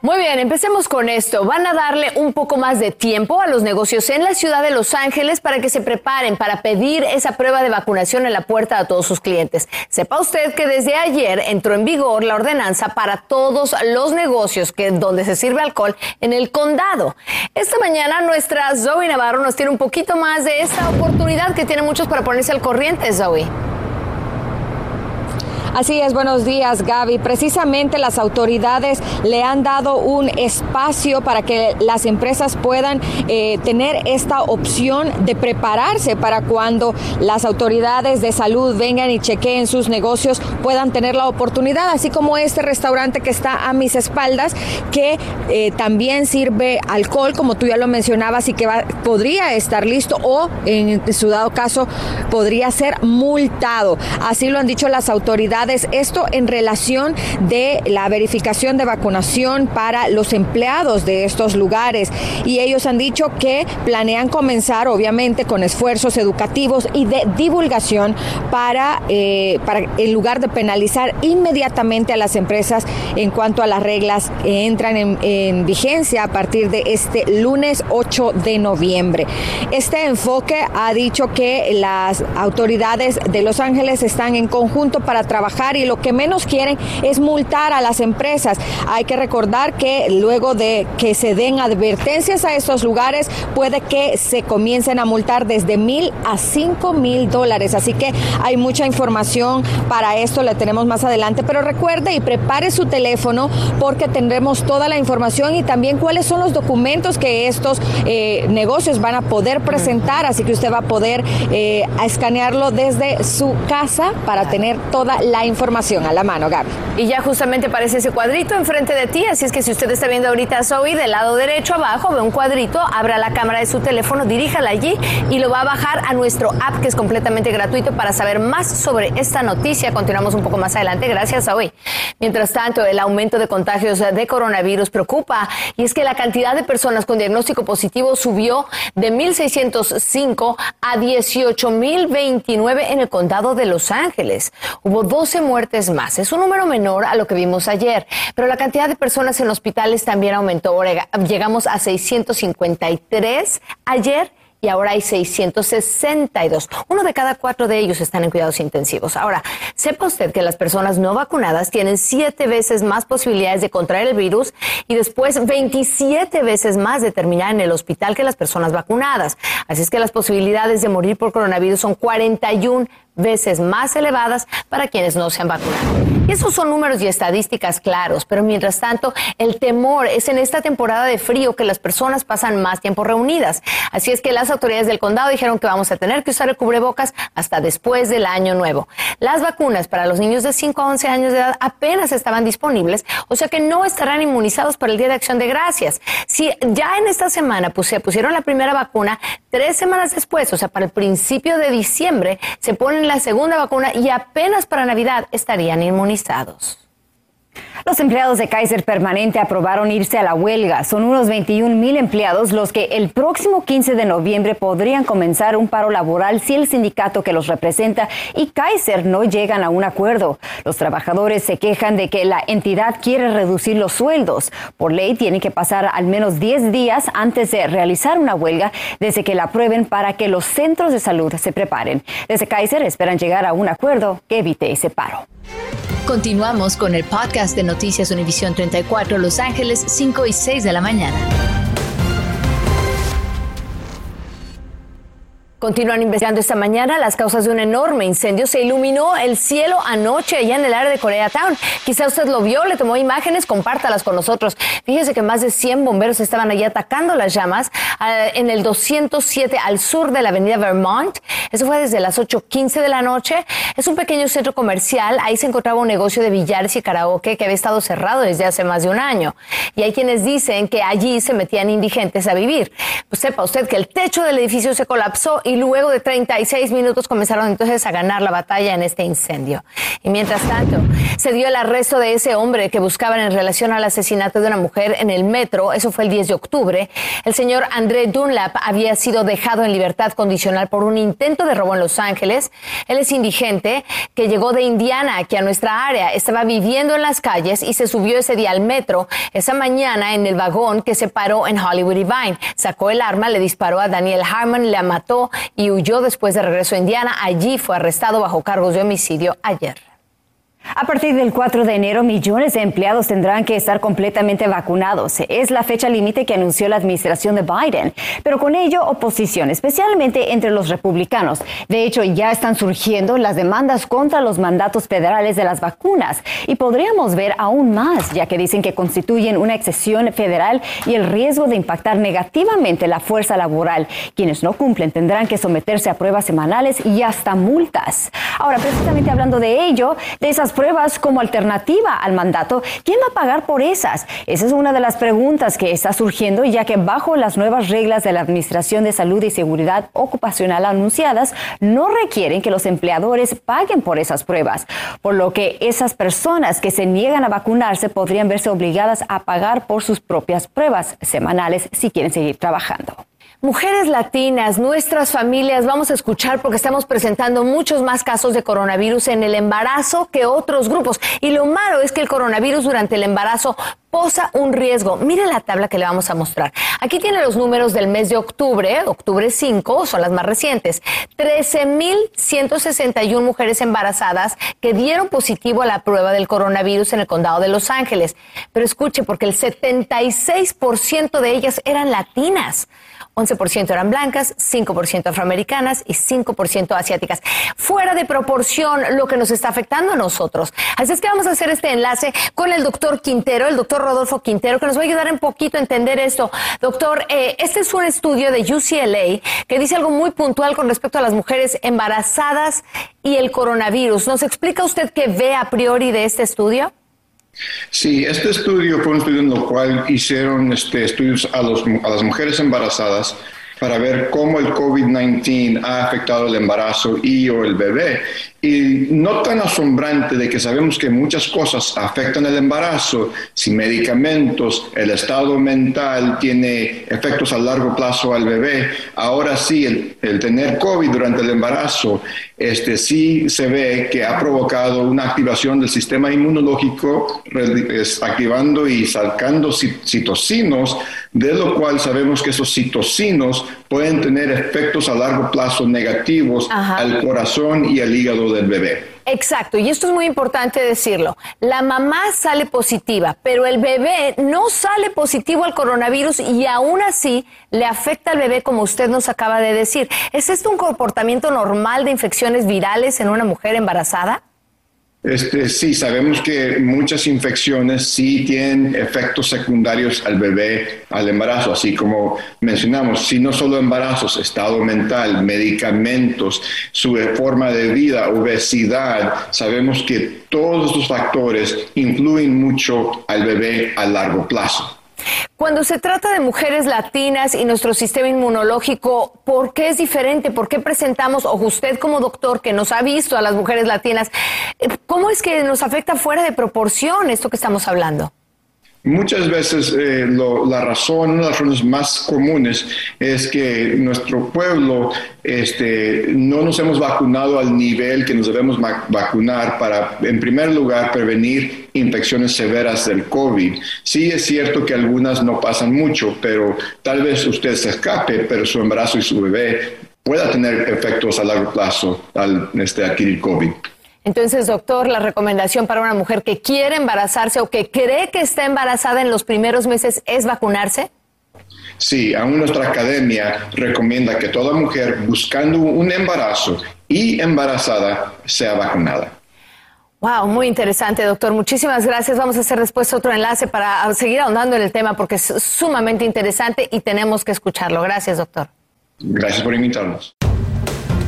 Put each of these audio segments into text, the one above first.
Muy bien, empecemos con esto. Van a darle un poco más de tiempo a los negocios en la ciudad de Los Ángeles para que se preparen para pedir esa prueba de vacunación en la puerta a todos sus clientes. Sepa usted que desde ayer entró en vigor la ordenanza para todos los negocios que donde se sirve alcohol en el condado. Esta mañana nuestra Zoe Navarro nos tiene un poquito más de esta oportunidad que tienen muchos para ponerse al corriente, Zoe. Así es, buenos días Gaby. Precisamente las autoridades le han dado un espacio para que las empresas puedan eh, tener esta opción de prepararse para cuando las autoridades de salud vengan y chequeen sus negocios puedan tener la oportunidad, así como este restaurante que está a mis espaldas, que eh, también sirve alcohol, como tú ya lo mencionabas, y que podría estar listo o en su dado caso podría ser multado. Así lo han dicho las autoridades esto en relación de la verificación de vacunación para los empleados de estos lugares. Y ellos han dicho que planean comenzar, obviamente, con esfuerzos educativos y de divulgación para, eh, para en lugar de penalizar inmediatamente a las empresas en cuanto a las reglas que entran en, en vigencia a partir de este lunes 8 de noviembre. Este enfoque ha dicho que las autoridades de Los Ángeles están en conjunto para trabajar y lo que menos quieren es multar a las empresas. Hay que recordar que luego de que se den advertencias a estos lugares, puede que se comiencen a multar desde mil a cinco mil dólares. Así que hay mucha información para esto, la tenemos más adelante. Pero recuerde y prepare su teléfono porque tendremos toda la información y también cuáles son los documentos que estos eh, negocios van a poder presentar. Así que usted va a poder eh, escanearlo desde su casa para tener toda la información a la mano, Gaby. Y ya justamente aparece ese cuadrito enfrente de ti, así es que si usted está viendo ahorita a Zoe, del lado derecho abajo ve un cuadrito, abra la cámara de su teléfono, diríjala allí y lo va a bajar a nuestro app que es completamente gratuito para saber más sobre esta noticia. Continuamos un poco más adelante. Gracias, Zoe. Mientras tanto, el aumento de contagios de coronavirus preocupa y es que la cantidad de personas con diagnóstico positivo subió de 1.605 a 18.029 en el condado de Los Ángeles. Hubo 12 muertes más. Es un número menor a lo que vimos ayer, pero la cantidad de personas en hospitales también aumentó. Llegamos a 653 ayer y ahora hay 662. Uno de cada cuatro de ellos están en cuidados intensivos. Ahora, sepa usted que las personas no vacunadas tienen siete veces más posibilidades de contraer el virus y después 27 veces más de terminar en el hospital que las personas vacunadas. Así es que las posibilidades de morir por coronavirus son 41 veces más elevadas para quienes no se han vacunado. Y esos son números y estadísticas claros, pero mientras tanto, el temor es en esta temporada de frío que las personas pasan más tiempo reunidas. Así es que las autoridades del condado dijeron que vamos a tener que usar el cubrebocas hasta después del año nuevo. Las vacunas para los niños de 5 a 11 años de edad apenas estaban disponibles, o sea que no estarán inmunizados para el Día de Acción de Gracias. Si ya en esta semana se pusieron la primera vacuna, tres semanas después, o sea, para el principio de diciembre, se ponen la segunda vacuna y apenas para Navidad estarían inmunizados. Los empleados de Kaiser Permanente aprobaron irse a la huelga. Son unos 21 mil empleados los que el próximo 15 de noviembre podrían comenzar un paro laboral si el sindicato que los representa y Kaiser no llegan a un acuerdo. Los trabajadores se quejan de que la entidad quiere reducir los sueldos. Por ley tienen que pasar al menos 10 días antes de realizar una huelga desde que la aprueben para que los centros de salud se preparen. Desde Kaiser esperan llegar a un acuerdo que evite ese paro. Continuamos con el podcast de Noticias Univisión 34 Los Ángeles 5 y 6 de la mañana. Continúan investigando esta mañana las causas de un enorme incendio. Se iluminó el cielo anoche allá en el área de Koreatown. Quizá usted lo vio, le tomó imágenes, compártalas con nosotros. Fíjese que más de 100 bomberos estaban allí atacando las llamas uh, en el 207 al sur de la avenida Vermont. Eso fue desde las 8.15 de la noche. Es un pequeño centro comercial. Ahí se encontraba un negocio de billares y karaoke que había estado cerrado desde hace más de un año. Y hay quienes dicen que allí se metían indigentes a vivir. Pues sepa usted que el techo del edificio se colapsó y luego de 36 minutos comenzaron entonces a ganar la batalla en este incendio. Y mientras tanto, se dio el arresto de ese hombre que buscaban en relación al asesinato de una mujer en el metro. Eso fue el 10 de octubre. El señor André Dunlap había sido dejado en libertad condicional por un intento de robo en Los Ángeles. Él es indigente que llegó de Indiana aquí a nuestra área. Estaba viviendo en las calles y se subió ese día al metro esa mañana en el vagón que se paró en Hollywood y Vine. Sacó el arma, le disparó a Daniel Harmon, la mató y huyó después de regreso a Indiana. Allí fue arrestado bajo cargos de homicidio ayer. A partir del 4 de enero, millones de empleados tendrán que estar completamente vacunados. Es la fecha límite que anunció la administración de Biden, pero con ello oposición, especialmente entre los republicanos. De hecho, ya están surgiendo las demandas contra los mandatos federales de las vacunas y podríamos ver aún más, ya que dicen que constituyen una excesión federal y el riesgo de impactar negativamente la fuerza laboral. Quienes no cumplen tendrán que someterse a pruebas semanales y hasta multas. Ahora, precisamente hablando de ello, de esas pruebas como alternativa al mandato, ¿quién va a pagar por esas? Esa es una de las preguntas que está surgiendo, ya que bajo las nuevas reglas de la Administración de Salud y Seguridad Ocupacional anunciadas, no requieren que los empleadores paguen por esas pruebas, por lo que esas personas que se niegan a vacunarse podrían verse obligadas a pagar por sus propias pruebas semanales si quieren seguir trabajando. Mujeres latinas, nuestras familias, vamos a escuchar porque estamos presentando muchos más casos de coronavirus en el embarazo que otros grupos. Y lo malo es que el coronavirus durante el embarazo posa un riesgo. Mire la tabla que le vamos a mostrar. Aquí tiene los números del mes de octubre, octubre 5, son las más recientes. 13.161 mujeres embarazadas que dieron positivo a la prueba del coronavirus en el condado de Los Ángeles. Pero escuche, porque el 76% de ellas eran latinas. 11% eran blancas, 5% afroamericanas y 5% asiáticas. Fuera de proporción lo que nos está afectando a nosotros. Así es que vamos a hacer este enlace con el doctor Quintero, el doctor Rodolfo Quintero, que nos va a ayudar un poquito a entender esto. Doctor, eh, este es un estudio de UCLA que dice algo muy puntual con respecto a las mujeres embarazadas y el coronavirus. ¿Nos explica usted qué ve a priori de este estudio? Sí, este estudio fue un estudio en el cual hicieron este, estudios a, a las mujeres embarazadas para ver cómo el COVID-19 ha afectado el embarazo y o el bebé. Y no tan asombrante de que sabemos que muchas cosas afectan el embarazo, si medicamentos, el estado mental tiene efectos a largo plazo al bebé. Ahora sí, el, tener COVID durante el embarazo, este sí se ve que ha provocado una activación del sistema inmunológico, activando y sacando citocinos, de lo cual sabemos que esos citocinos pueden tener efectos a largo plazo negativos al corazón y al hígado del bebé. Exacto, y esto es muy importante decirlo. La mamá sale positiva, pero el bebé no sale positivo al coronavirus y aún así le afecta al bebé como usted nos acaba de decir. ¿Es esto un comportamiento normal de infecciones virales en una mujer embarazada? Este, sí, sabemos que muchas infecciones sí tienen efectos secundarios al bebé, al embarazo, así como mencionamos, si no solo embarazos, estado mental, medicamentos, su forma de vida, obesidad, sabemos que todos estos factores influyen mucho al bebé a largo plazo. Cuando se trata de mujeres latinas y nuestro sistema inmunológico, ¿por qué es diferente? ¿Por qué presentamos, o usted como doctor que nos ha visto a las mujeres latinas, eh, cómo es que nos afecta fuera de proporción esto que estamos hablando? Muchas veces eh, la razón, una de las razones más comunes es que nuestro pueblo este, no nos hemos vacunado al nivel que nos debemos vacunar para, en primer lugar, prevenir infecciones severas del COVID. Sí es cierto que algunas no pasan mucho, pero tal vez usted se escape, pero su embarazo y su bebé pueda tener efectos a largo plazo al este, adquirir COVID. Entonces, doctor, la recomendación para una mujer que quiere embarazarse o que cree que está embarazada en los primeros meses es vacunarse. Sí, aún nuestra academia recomienda que toda mujer buscando un embarazo y embarazada sea vacunada. Wow, muy interesante, doctor. Muchísimas gracias. Vamos a hacer después otro enlace para seguir ahondando en el tema porque es sumamente interesante y tenemos que escucharlo. Gracias, doctor. Gracias por invitarnos.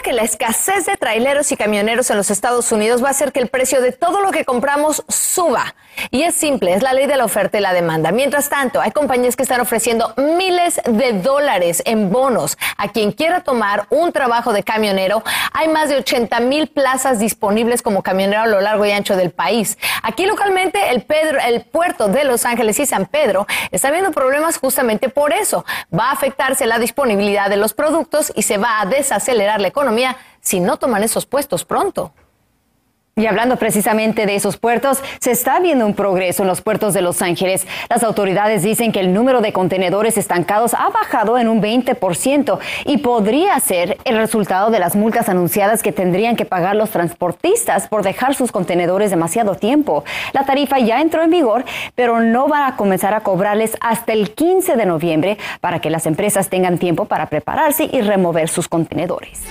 Que la escasez de traileros y camioneros en los Estados Unidos va a hacer que el precio de todo lo que compramos suba. Y es simple, es la ley de la oferta y la demanda. Mientras tanto, hay compañías que están ofreciendo miles de dólares en bonos a quien quiera tomar un trabajo de camionero. Hay más de 80 mil plazas disponibles como camionero a lo largo y ancho del país. Aquí localmente el, Pedro, el puerto de Los Ángeles y San Pedro está viendo problemas justamente por eso. Va a afectarse la disponibilidad de los productos y se va a desacelerar la economía si no toman esos puestos pronto. Y hablando precisamente de esos puertos, se está viendo un progreso en los puertos de Los Ángeles. Las autoridades dicen que el número de contenedores estancados ha bajado en un 20% y podría ser el resultado de las multas anunciadas que tendrían que pagar los transportistas por dejar sus contenedores demasiado tiempo. La tarifa ya entró en vigor, pero no van a comenzar a cobrarles hasta el 15 de noviembre para que las empresas tengan tiempo para prepararse y remover sus contenedores.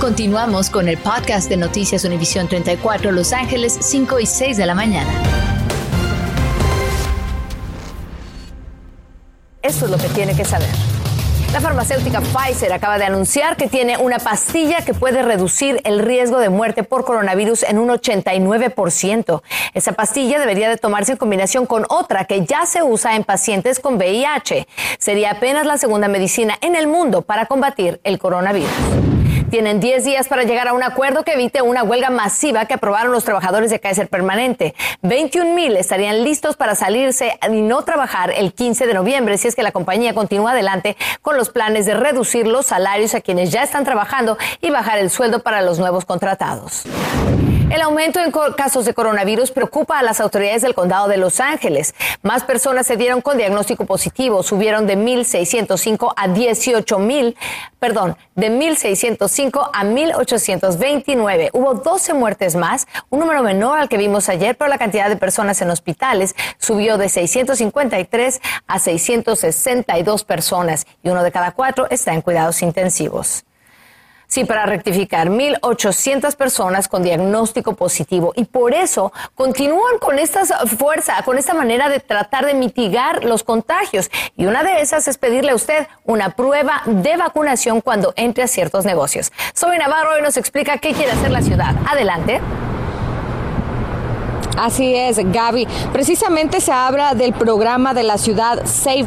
Continuamos con el podcast de Noticias Univisión 34 los Ángeles, 5 y 6 de la mañana. Eso es lo que tiene que saber. La farmacéutica Pfizer acaba de anunciar que tiene una pastilla que puede reducir el riesgo de muerte por coronavirus en un 89%. Esa pastilla debería de tomarse en combinación con otra que ya se usa en pacientes con VIH. Sería apenas la segunda medicina en el mundo para combatir el coronavirus. Tienen 10 días para llegar a un acuerdo que evite una huelga masiva que aprobaron los trabajadores de Kaiser Permanente. 21 mil estarían listos para salirse y no trabajar el 15 de noviembre si es que la compañía continúa adelante con los planes de reducir los salarios a quienes ya están trabajando y bajar el sueldo para los nuevos contratados. El aumento en casos de coronavirus preocupa a las autoridades del condado de Los Ángeles. Más personas se dieron con diagnóstico positivo, subieron de 1.605 a 18.000, perdón, de 1.605 a 1.829. Hubo 12 muertes más, un número menor al que vimos ayer, pero la cantidad de personas en hospitales subió de 653 a 662 personas y uno de cada cuatro está en cuidados intensivos. Sí, para rectificar, 1.800 personas con diagnóstico positivo. Y por eso continúan con esta fuerza, con esta manera de tratar de mitigar los contagios. Y una de esas es pedirle a usted una prueba de vacunación cuando entre a ciertos negocios. Soy Navarro y nos explica qué quiere hacer la ciudad. Adelante. Así es, Gaby. Precisamente se habla del programa de la ciudad Safe,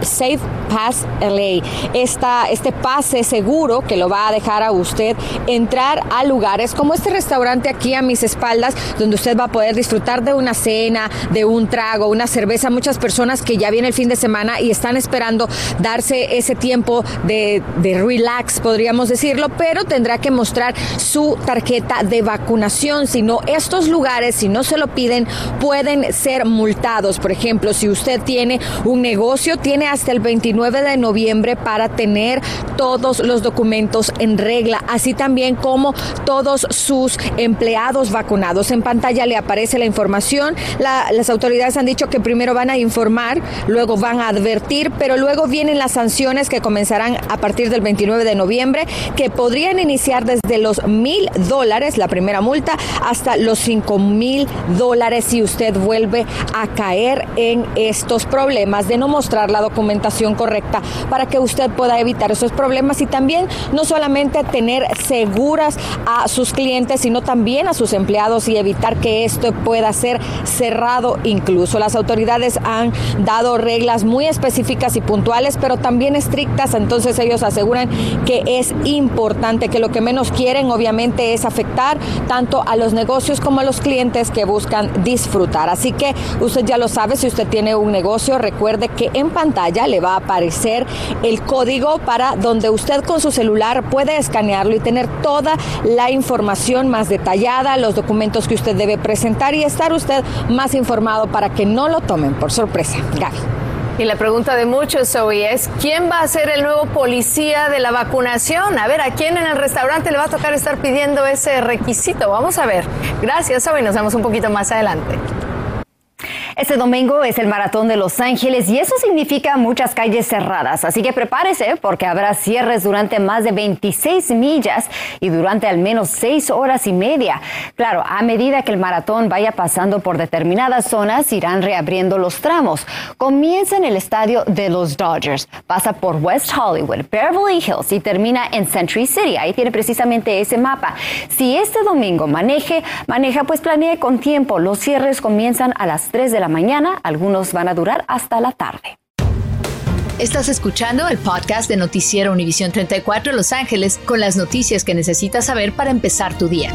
Safe Pass LA. Esta, este pase seguro que lo va a dejar a usted entrar a lugares como este restaurante aquí a mis espaldas, donde usted va a poder disfrutar de una cena, de un trago, una cerveza. Muchas personas que ya viene el fin de semana y están esperando darse ese tiempo de, de relax, podríamos decirlo, pero tendrá que mostrar su tarjeta de vacunación. Si no, estos lugares, si no se lo piden, pueden ser multados. Por ejemplo, si usted tiene un negocio, tiene hasta el 29 de noviembre para tener todos los documentos en regla, así también como todos sus empleados vacunados. En pantalla le aparece la información. las autoridades han dicho que primero van a informar, luego van a advertir, pero luego vienen las sanciones que comenzarán a partir del 29 de noviembre, que podrían iniciar desde los mil dólares, la primera multa, hasta los cinco mil dólares si usted vuelve a caer en estos problemas de no mostrar la documentación correcta para que usted pueda evitar esos problemas y también no solamente tener seguras a sus clientes, sino también a sus empleados y evitar que esto pueda ser cerrado incluso. Las autoridades han dado reglas muy específicas y puntuales, pero también estrictas, entonces ellos aseguran que es importante, que lo que menos quieren obviamente es afectar tanto a los negocios como a los clientes que buscan disfrutar. Así que usted ya lo sabe, si usted tiene un negocio, recuerde que en pantalla le va a aparecer el código para donde usted con su celular puede escanearlo y tener toda la información más detallada, los documentos que usted debe presentar y estar usted más informado para que no lo tomen por sorpresa. Gaby. Y la pregunta de muchos hoy es, ¿quién va a ser el nuevo policía de la vacunación? A ver, ¿a quién en el restaurante le va a tocar estar pidiendo ese requisito? Vamos a ver. Gracias, hoy nos vemos un poquito más adelante. Este domingo es el maratón de Los Ángeles y eso significa muchas calles cerradas, así que prepárese porque habrá cierres durante más de 26 millas y durante al menos 6 horas y media. Claro, a medida que el maratón vaya pasando por determinadas zonas, irán reabriendo los tramos. Comienza en el estadio de los Dodgers, pasa por West Hollywood, Beverly Hills y termina en Century City. Ahí tiene precisamente ese mapa. Si este domingo maneje, maneja, pues planee con tiempo. Los cierres comienzan a las 3 de la mañana, algunos van a durar hasta la tarde. Estás escuchando el podcast de Noticiero Univisión 34 Los Ángeles con las noticias que necesitas saber para empezar tu día.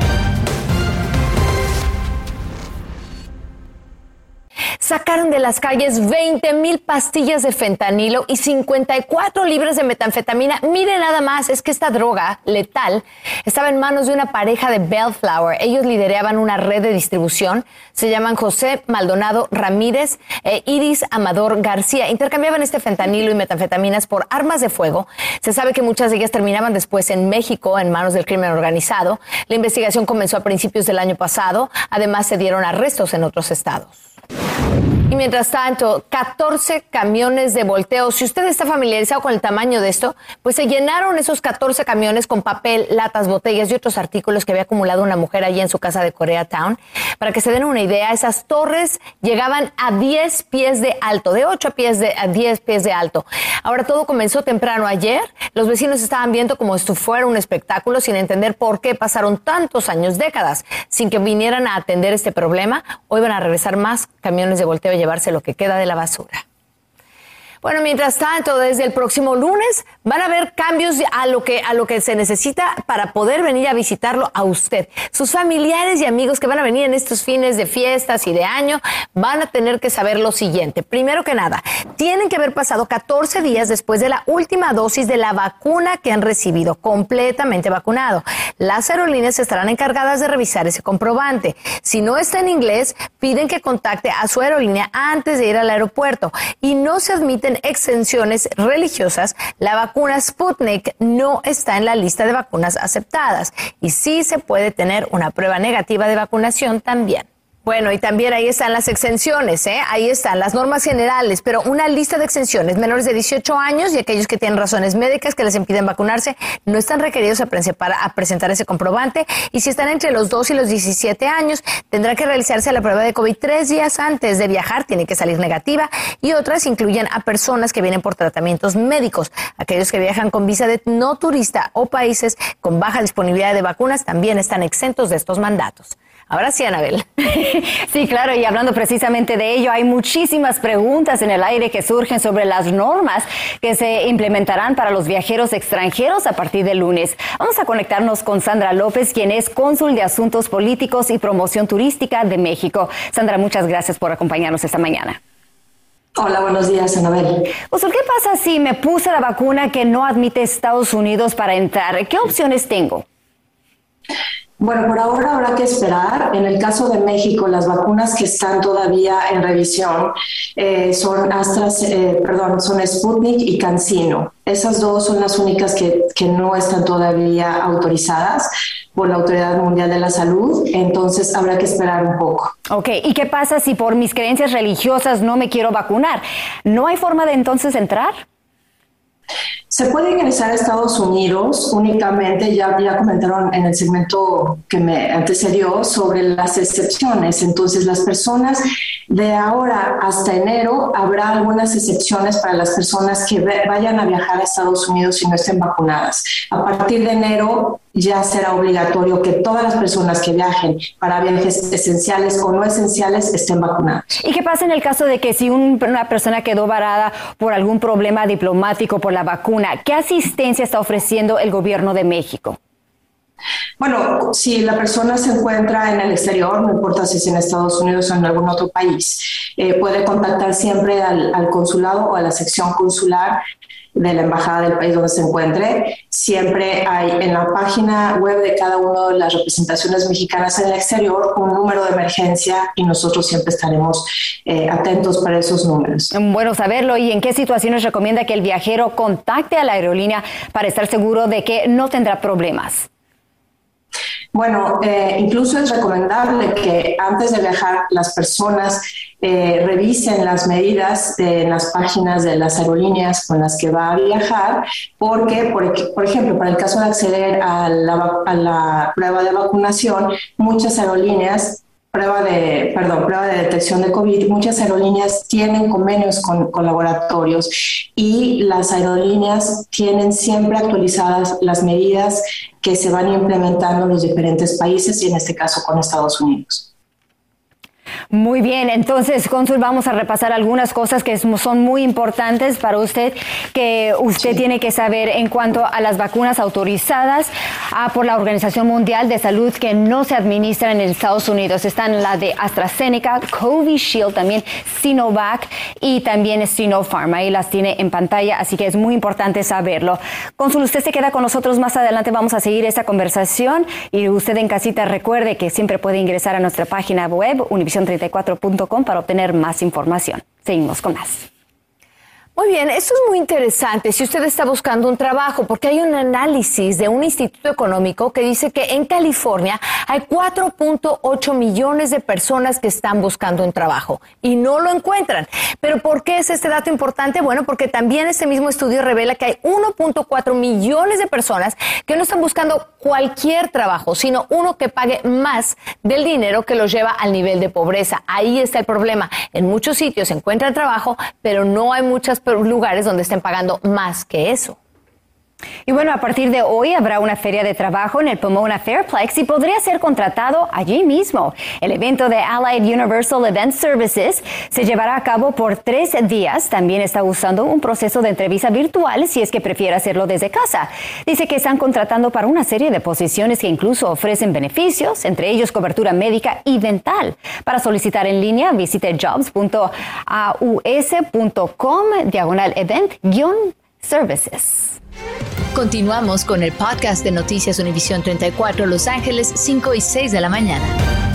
Sacaron de las calles 20 mil pastillas de fentanilo y 54 libras de metanfetamina. Mire nada más, es que esta droga letal estaba en manos de una pareja de Bellflower. Ellos lideraban una red de distribución. Se llaman José Maldonado Ramírez e Iris Amador García. Intercambiaban este fentanilo y metanfetaminas por armas de fuego. Se sabe que muchas de ellas terminaban después en México en manos del crimen organizado. La investigación comenzó a principios del año pasado. Además, se dieron arrestos en otros estados. Thank you. Y mientras tanto, 14 camiones de volteo. Si usted está familiarizado con el tamaño de esto, pues se llenaron esos 14 camiones con papel, latas, botellas y otros artículos que había acumulado una mujer allí en su casa de Koreatown. Para que se den una idea, esas torres llegaban a 10 pies de alto, de 8 pies de, a 10 pies de alto. Ahora todo comenzó temprano ayer. Los vecinos estaban viendo como esto fuera un espectáculo sin entender por qué pasaron tantos años, décadas, sin que vinieran a atender este problema. Hoy van a regresar más camiones de volteo llevarse lo que queda de la basura. Bueno, mientras tanto, desde el próximo lunes van a haber cambios a lo que a lo que se necesita para poder venir a visitarlo a usted. Sus familiares y amigos que van a venir en estos fines de fiestas y de año van a tener que saber lo siguiente. Primero que nada, tienen que haber pasado 14 días después de la última dosis de la vacuna que han recibido, completamente vacunado. Las aerolíneas estarán encargadas de revisar ese comprobante. Si no está en inglés, piden que contacte a su aerolínea antes de ir al aeropuerto y no se admiten exenciones religiosas, la vacuna Sputnik no está en la lista de vacunas aceptadas y sí se puede tener una prueba negativa de vacunación también. Bueno, y también ahí están las exenciones, ¿eh? ahí están las normas generales, pero una lista de exenciones. Menores de 18 años y aquellos que tienen razones médicas que les impiden vacunarse no están requeridos a, presentar ese comprobante. Y si están entre los 2 y los 17 años, tendrá que realizarse la prueba de COVID tres días antes de viajar, tiene que salir negativa. Y otras incluyen a personas que vienen por tratamientos médicos. Aquellos que viajan con visa de no turista o países con baja disponibilidad de vacunas también están exentos de estos mandatos. Ahora sí, Anabel. Sí, claro, y hablando precisamente de ello, hay muchísimas preguntas en el aire que surgen sobre las normas que se implementarán para los viajeros extranjeros a partir del lunes. Vamos a conectarnos con Sandra López, quien es cónsul de Asuntos Políticos y Promoción Turística de México. Sandra, muchas gracias por acompañarnos esta mañana. Hola, buenos días, Anabel. Pues, ¿qué pasa si me puse la vacuna que no admite Estados Unidos para entrar? ¿Qué opciones tengo? Bueno, por ahora habrá que esperar. En el caso de México, las vacunas que están todavía en revisión eh, son Astras, eh, perdón, son Sputnik y CanSino. Esas dos son las únicas que, que no están todavía autorizadas por la Autoridad Mundial de la Salud, entonces habrá que esperar un poco. Ok, ¿y qué pasa si por mis creencias religiosas no me quiero vacunar? ¿No hay forma de entonces entrar? Se puede ingresar a Estados Unidos únicamente, ya, ya comentaron en el segmento que me antecedió sobre las excepciones. Entonces, las personas de ahora hasta enero habrá algunas excepciones para las personas que vayan a viajar a Estados Unidos y no estén vacunadas. A partir de enero ya será obligatorio que todas las personas que viajen para viajes esenciales o no esenciales estén vacunadas. ¿Y qué pasa en el caso de que si una persona quedó varada por algún problema diplomático por la vacuna, qué asistencia está ofreciendo el gobierno de México? Bueno, si la persona se encuentra en el exterior, no importa si es en Estados Unidos o en algún otro país, eh, puede contactar siempre al, consulado o a la sección consular de la embajada del país donde se encuentre. Siempre hay en la página web de cada una de las representaciones mexicanas en el exterior un número de emergencia y nosotros siempre estaremos eh, atentos para esos números. Bueno saberlo. ¿Y en qué situaciones recomienda que el viajero contacte a la aerolínea para estar seguro de que no tendrá problemas? Bueno, eh, incluso es recomendable que antes de viajar las personas eh, revisen las medidas en las páginas de las aerolíneas con las que va a viajar, porque, por, por ejemplo, para el caso de acceder a la, a la prueba de vacunación, muchas aerolíneas prueba de, perdón, prueba de detección de COVID, muchas aerolíneas tienen convenios con, con, laboratorios y las aerolíneas tienen siempre actualizadas las medidas que se van implementando en los diferentes países y en este caso con Estados Unidos. Muy bien, entonces, Consul, vamos a repasar algunas cosas que son muy importantes para usted, que usted tiene que saber en cuanto a las vacunas autorizadas ah, por la Organización Mundial de Salud que no se administran en Estados Unidos. Están la de AstraZeneca, Covishield, también Sinovac y también Sinopharm. Ahí las tiene en pantalla, así que es muy importante saberlo. Consul, usted se queda con nosotros más adelante. Vamos a seguir esta conversación y usted en casita recuerde que siempre puede ingresar a nuestra página web, Univision 34.com para obtener más información. Seguimos con más. Muy bien, eso es muy interesante si usted está buscando un trabajo, porque hay un análisis de un instituto económico que dice que en California hay 4.8 millones de personas que están buscando un trabajo y no lo encuentran. Pero ¿por qué es este dato importante? Bueno, porque también este mismo estudio revela que hay 1.4 millones de personas que no están buscando cualquier trabajo, sino uno que pague más del dinero que los lleva al nivel de pobreza. Ahí está el problema. En muchos sitios se encuentra trabajo, pero no hay muchas lugares donde estén pagando más que eso. Y bueno, a partir de hoy habrá una feria de trabajo en el Pomona Fairplex y podría ser contratado allí mismo. El evento de Allied Universal Event Services se llevará a cabo por tres días. También está usando un proceso de entrevista virtual si es que prefiere hacerlo desde casa. Dice que están contratando para una serie de posiciones que incluso ofrecen beneficios, entre ellos cobertura médica y dental. Para solicitar en línea, visite jobs.aus.com diagonal event-services. Continuamos con el podcast de Noticias Univisión 34 Los Ángeles 5 y 6 de la mañana.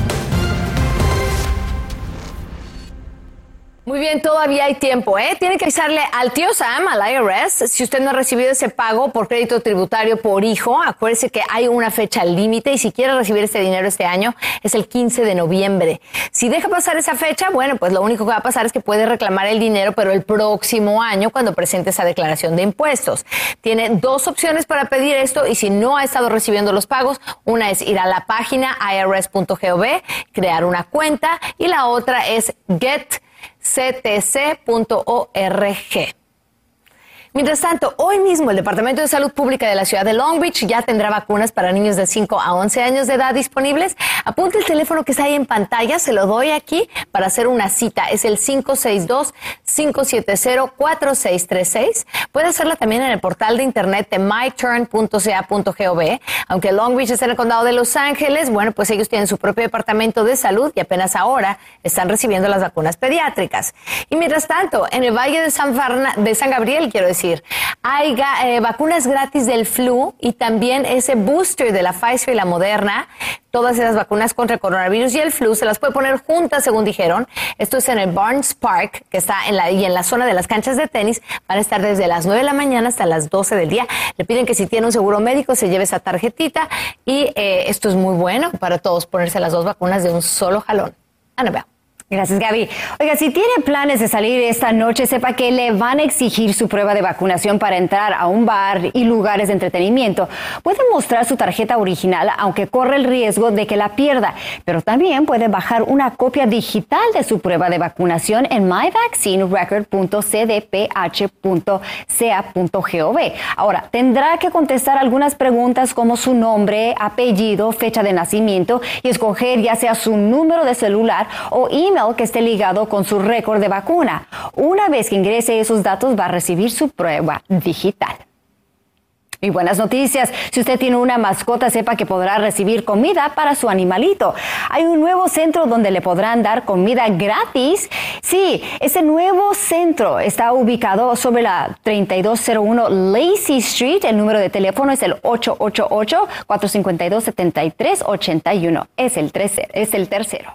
Muy bien, todavía hay tiempo, ¿eh? Tiene que avisarle al tío Sam, al IRS, si usted no ha recibido ese pago por crédito tributario por hijo. Acuérdese que hay una fecha límite y si quiere recibir este dinero este año es el 15 de noviembre. Si deja pasar esa fecha, bueno, pues lo único que va a pasar es que puede reclamar el dinero, pero el próximo año cuando presente esa declaración de impuestos. Tiene dos opciones para pedir esto y si no ha estado recibiendo los pagos, una es ir a la página irs.gov, crear una cuenta y la otra es get ctc.org. Mientras tanto, hoy mismo el Departamento de Salud Pública de la ciudad de Long Beach ya tendrá vacunas para niños de 5 a 11 años de edad disponibles. Apunte el teléfono que está ahí en pantalla, se lo doy aquí para hacer una cita. Es el 562-570-4636. Puede hacerla también en el portal de internet de myturn.ca.gov. Aunque Long Beach está en el condado de Los Ángeles, bueno, pues ellos tienen su propio departamento de salud y apenas ahora están recibiendo las vacunas pediátricas. Y mientras tanto, en el Valle de San, de San Gabriel, quiero decir, hay eh, vacunas gratis del flu y también ese booster de la Pfizer y la Moderna. Todas esas vacunas contra el coronavirus y el flu se las puede poner juntas, según dijeron. Esto es en el Barnes Park, que está en la, y en la zona de las canchas de tenis. Van a estar desde las 9 de la mañana hasta las 12 del día. Le piden que si tiene un seguro médico se lleve esa tarjetita. Y eh, esto es muy bueno para todos, ponerse las dos vacunas de un solo jalón. Annabelle. Gracias, Gaby. Oiga, si tiene planes de salir esta noche, sepa que le van a exigir su prueba de vacunación para entrar a un bar y lugares de entretenimiento. Puede mostrar su tarjeta original, aunque corre el riesgo de que la pierda, pero también puede bajar una copia digital de su prueba de vacunación en myvaccinerecord.cdph.ca.gov. Ahora, tendrá que contestar algunas preguntas como su nombre, apellido, fecha de nacimiento y escoger ya sea su número de celular o email que esté ligado con su récord de vacuna. Una vez que ingrese esos datos va a recibir su prueba digital. Y buenas noticias, si usted tiene una mascota, sepa que podrá recibir comida para su animalito. Hay un nuevo centro donde le podrán dar comida gratis. Sí, ese nuevo centro está ubicado sobre la 3201 Lacey Street. El número de teléfono es el 888-452-7381. Es el, es el tercero.